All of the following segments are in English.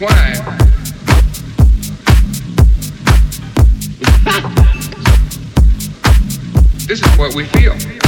wine. this is what we feel.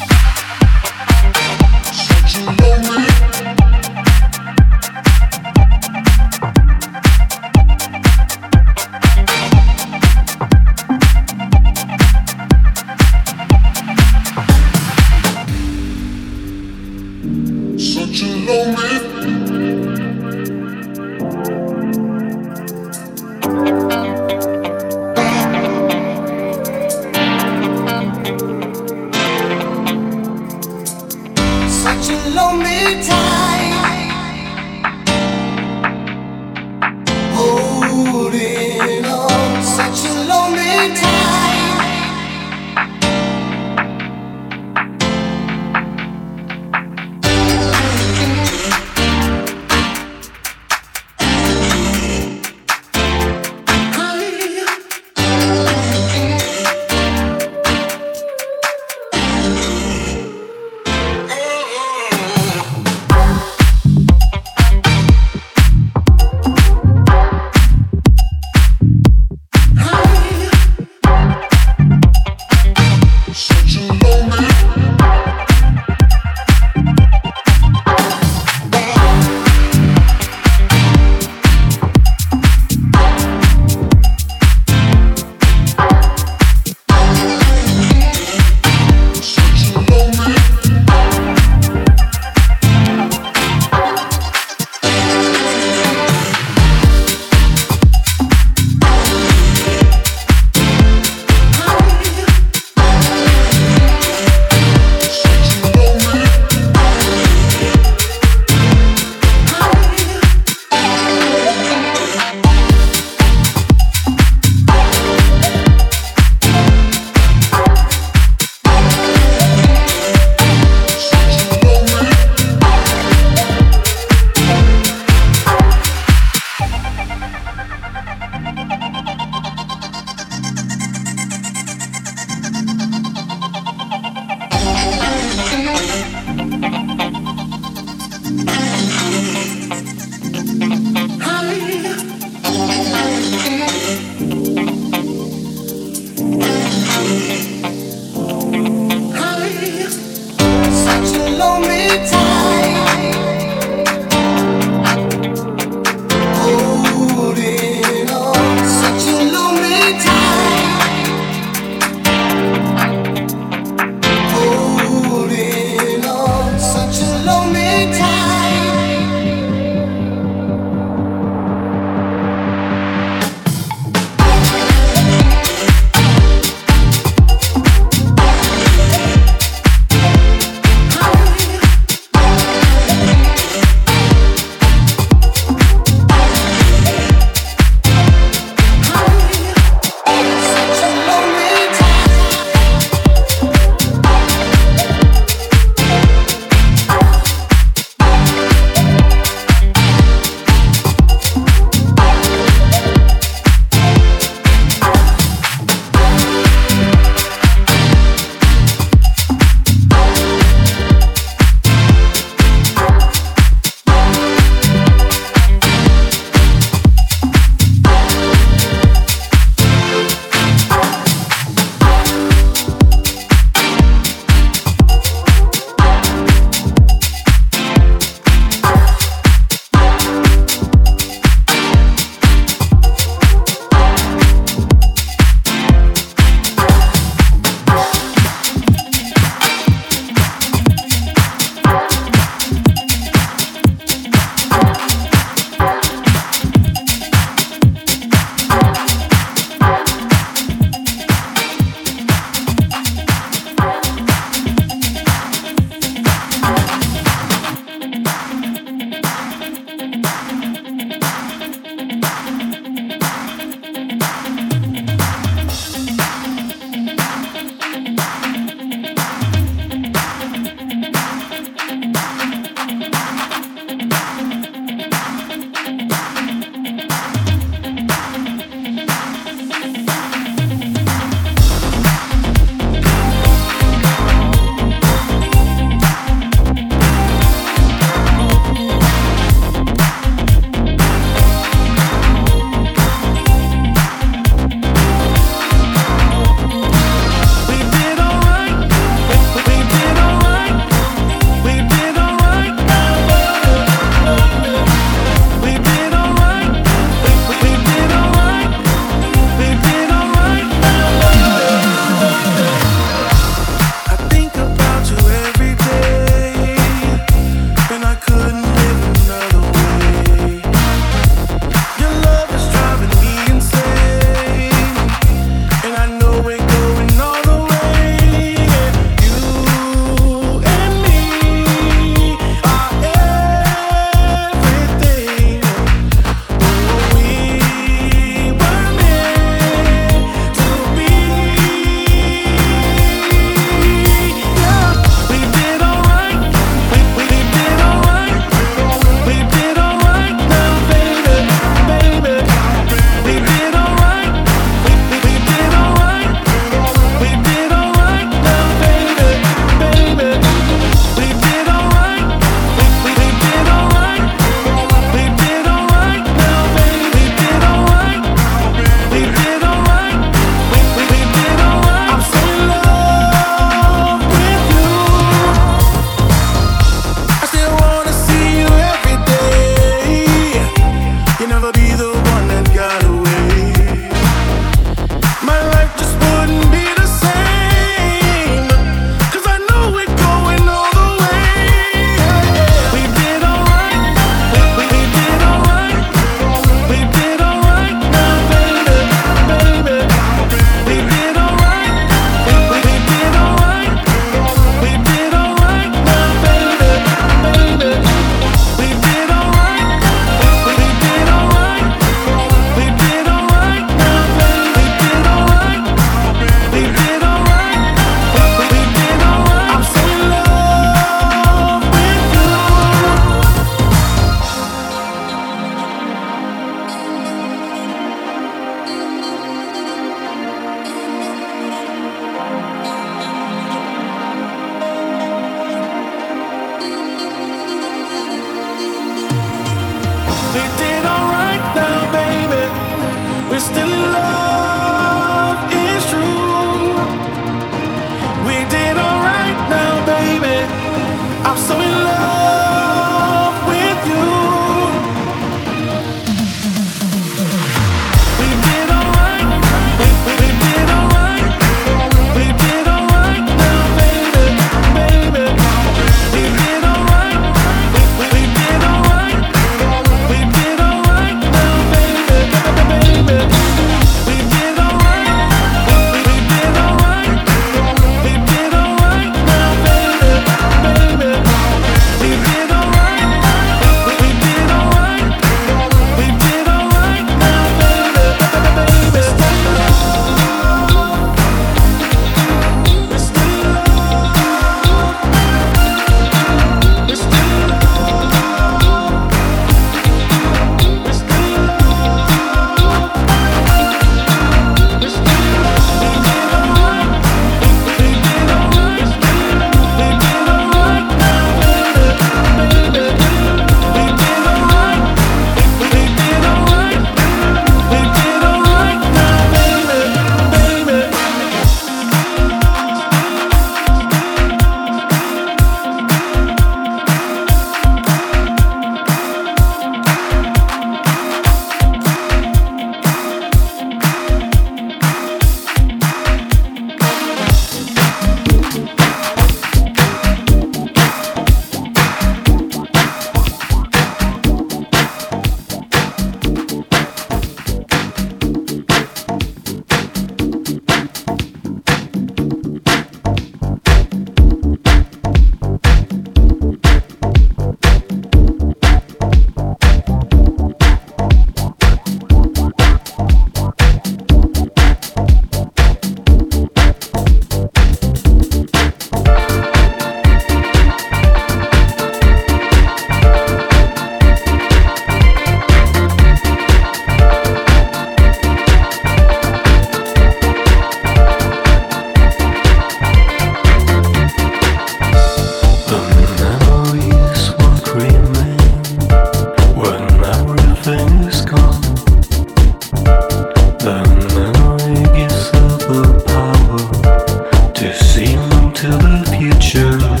Keep the again.